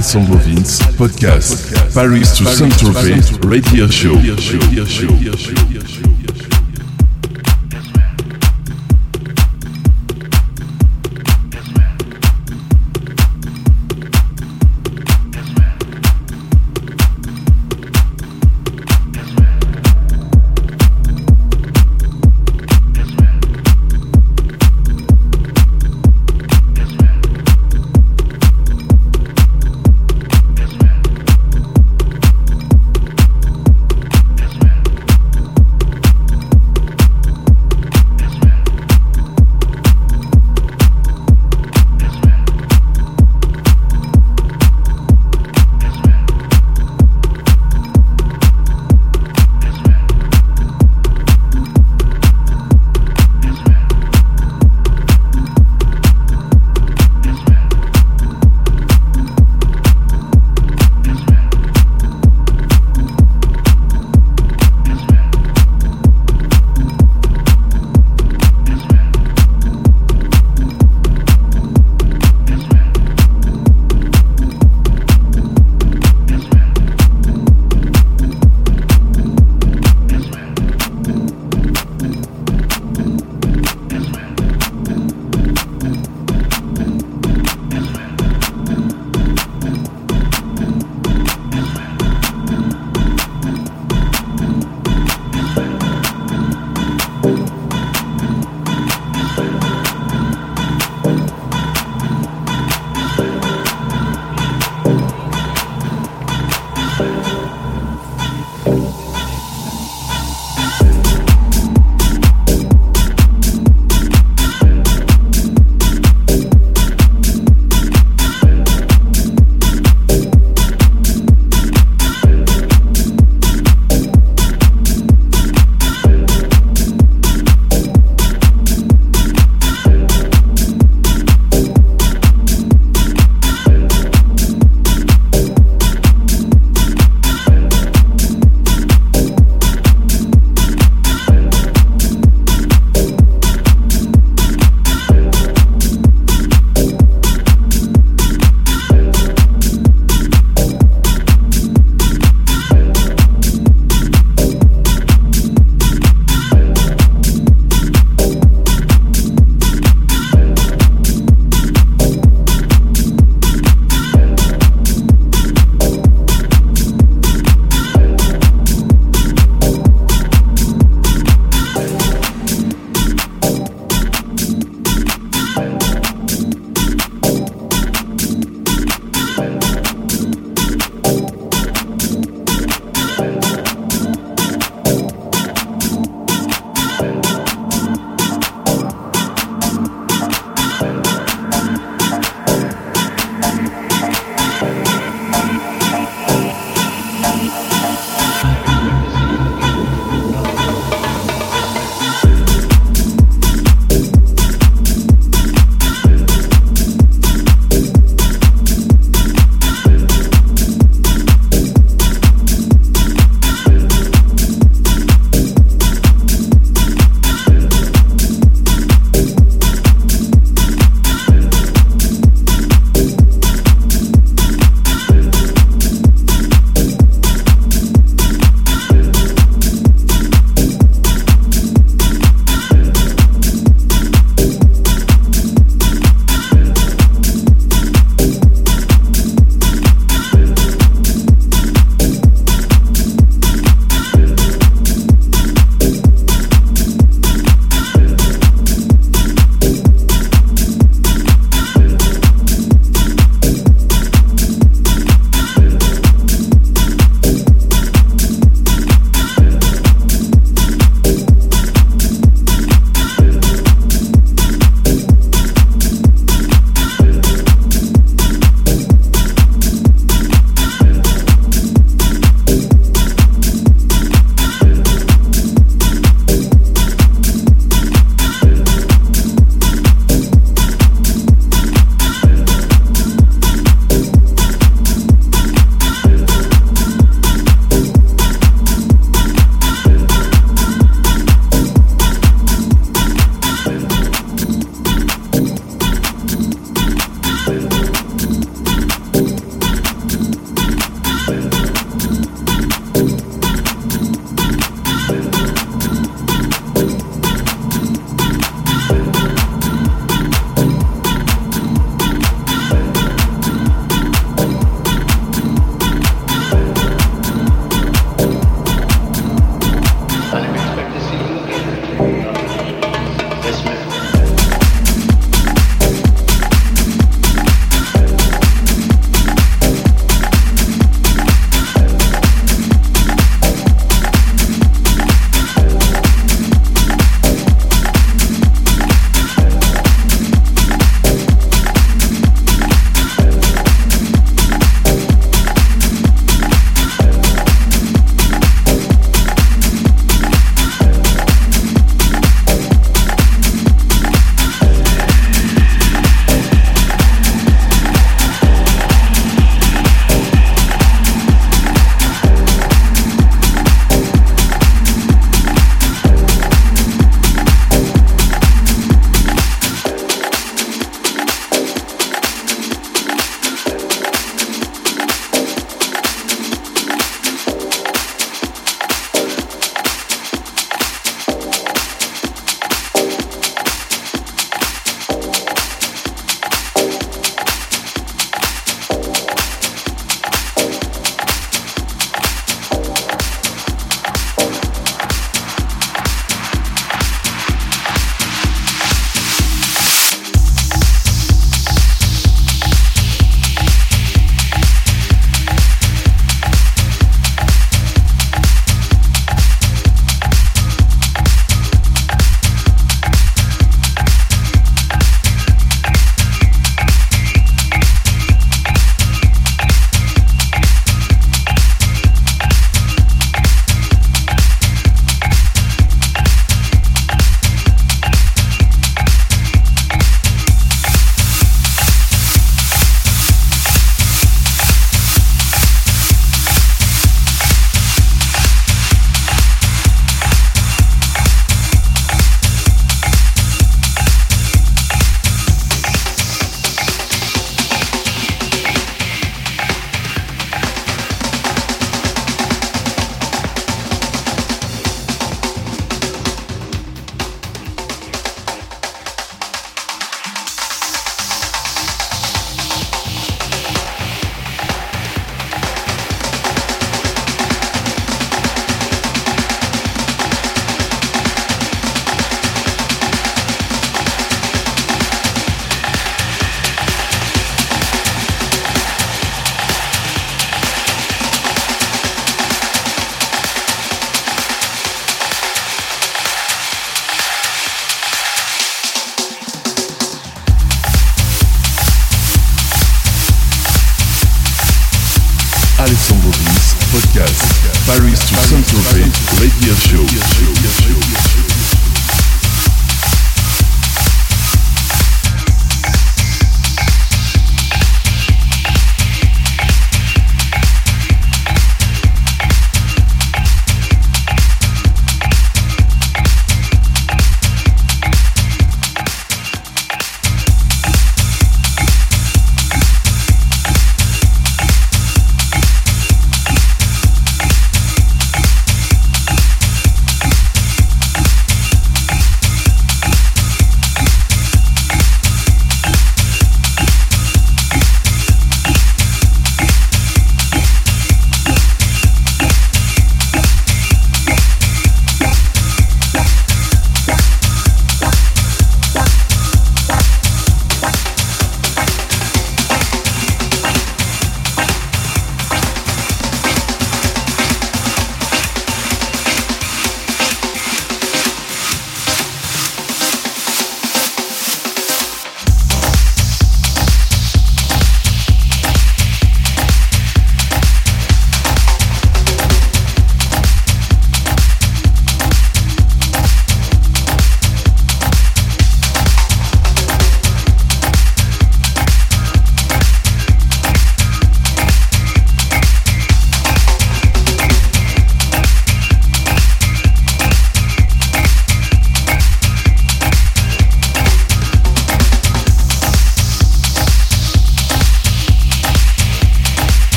Alessandro Vince, podcast, Paris to Saint-Tropez, radio show.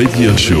Radio Show.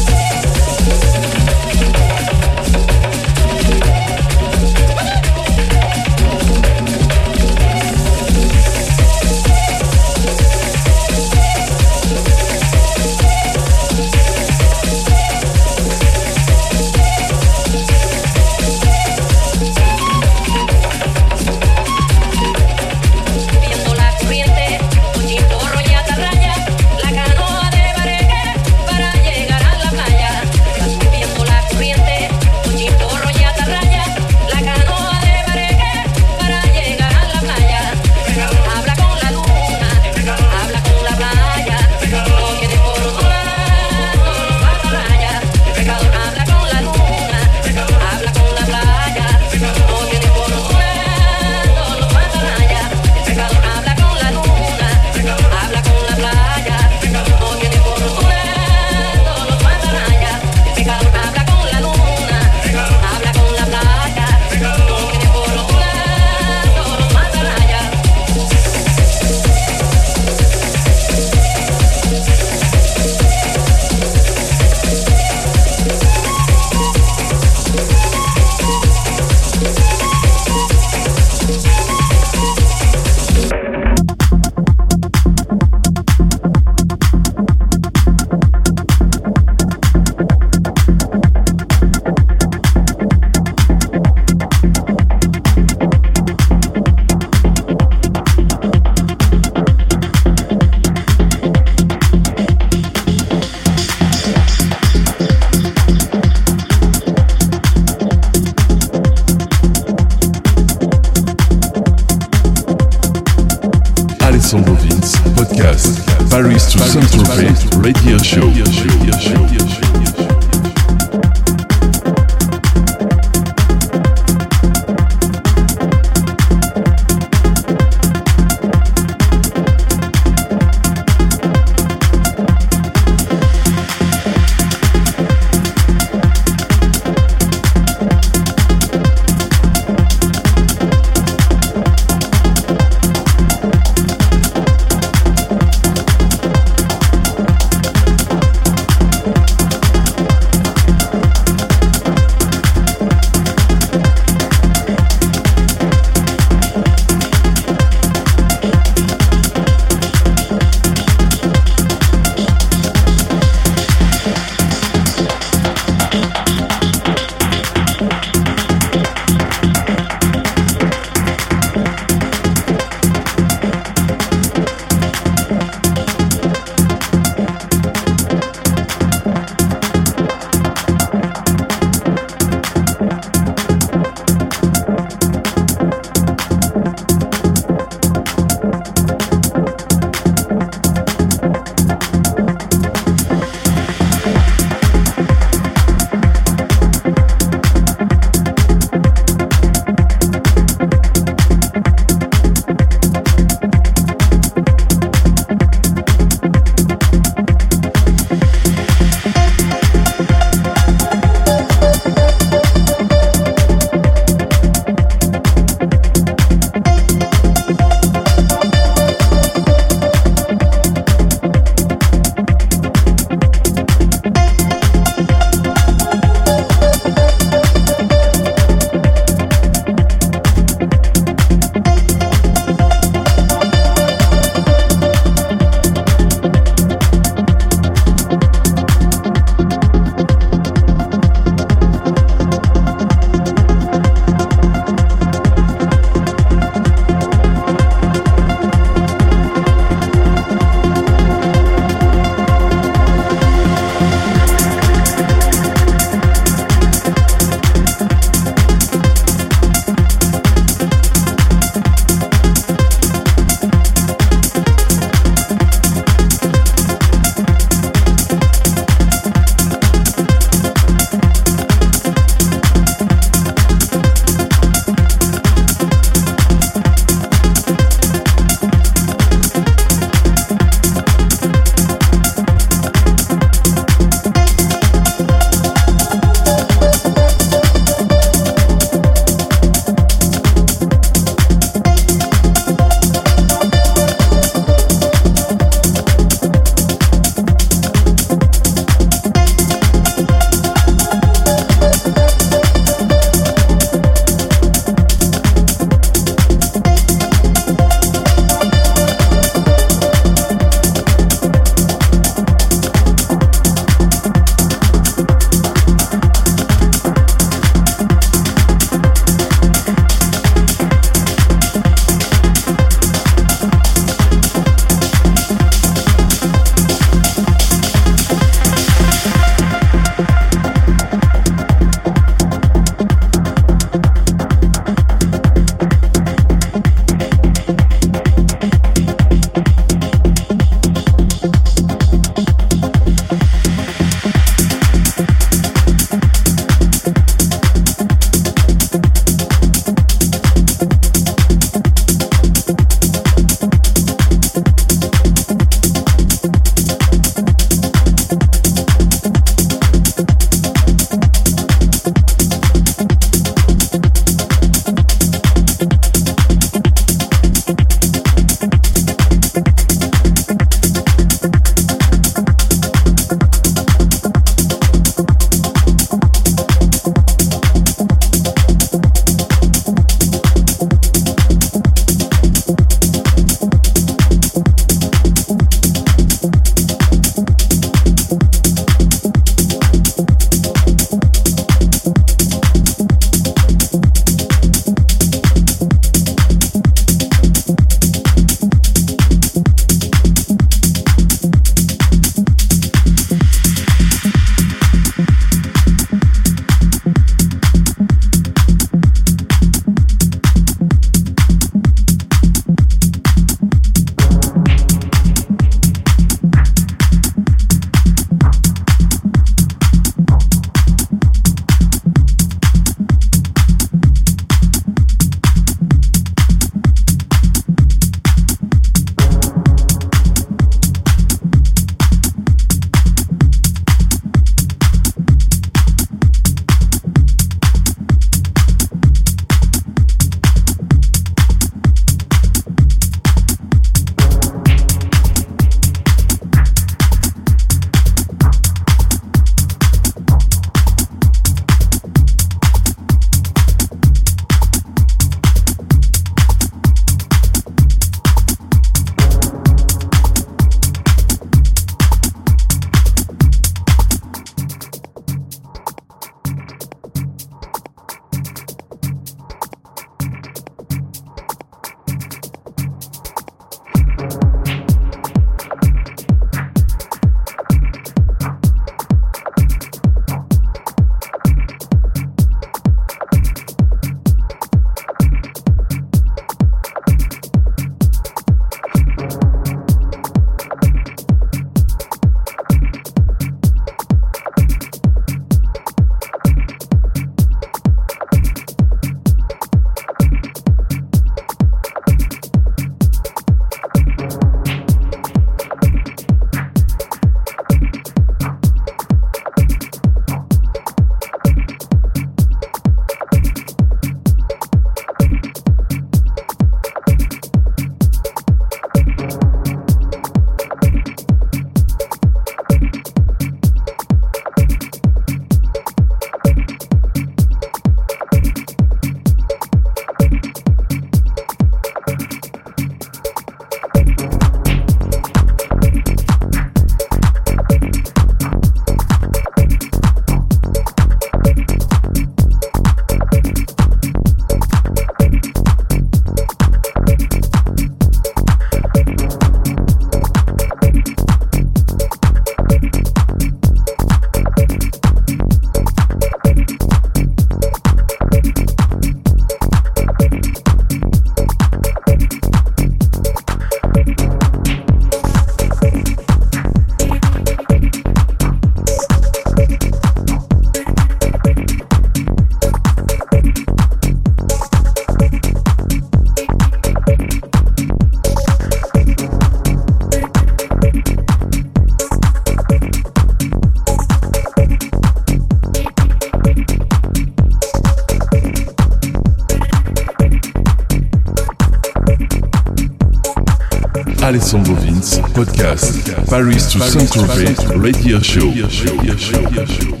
Paris to Saint-Tropez radio show. Alessandro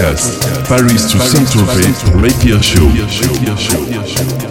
Podcast. Paris to Saint-Tropez Radio Show.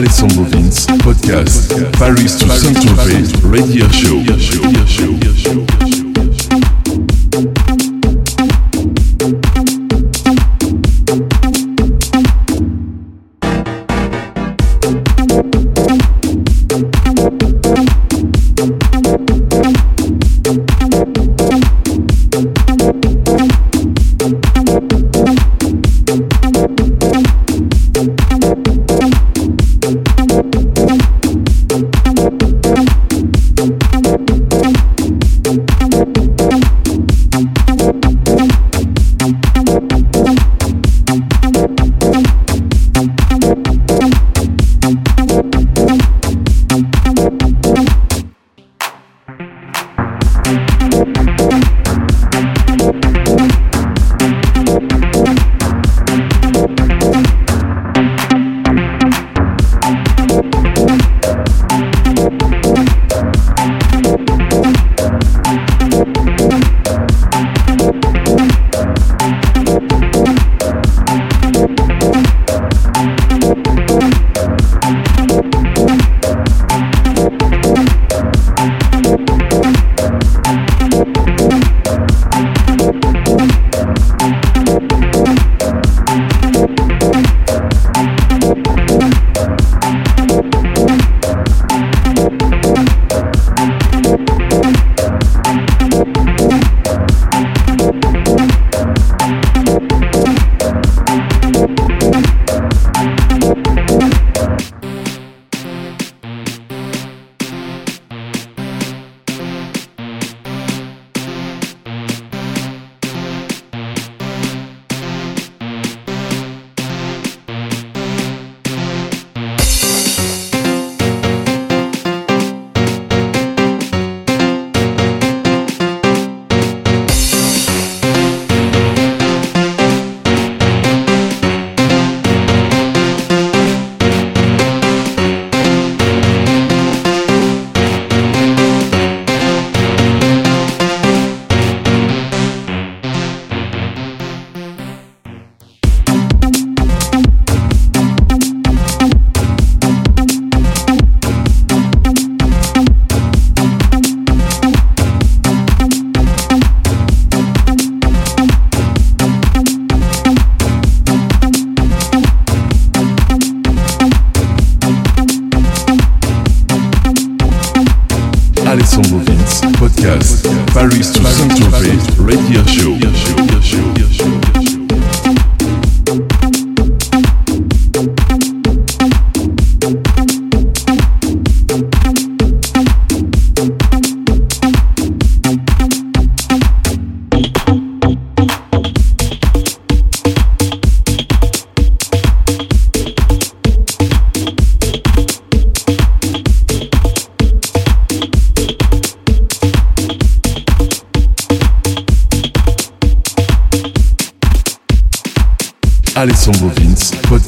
Alessandro Vince Podcast Paris to Saint-Tropez Radio Show.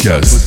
Podcast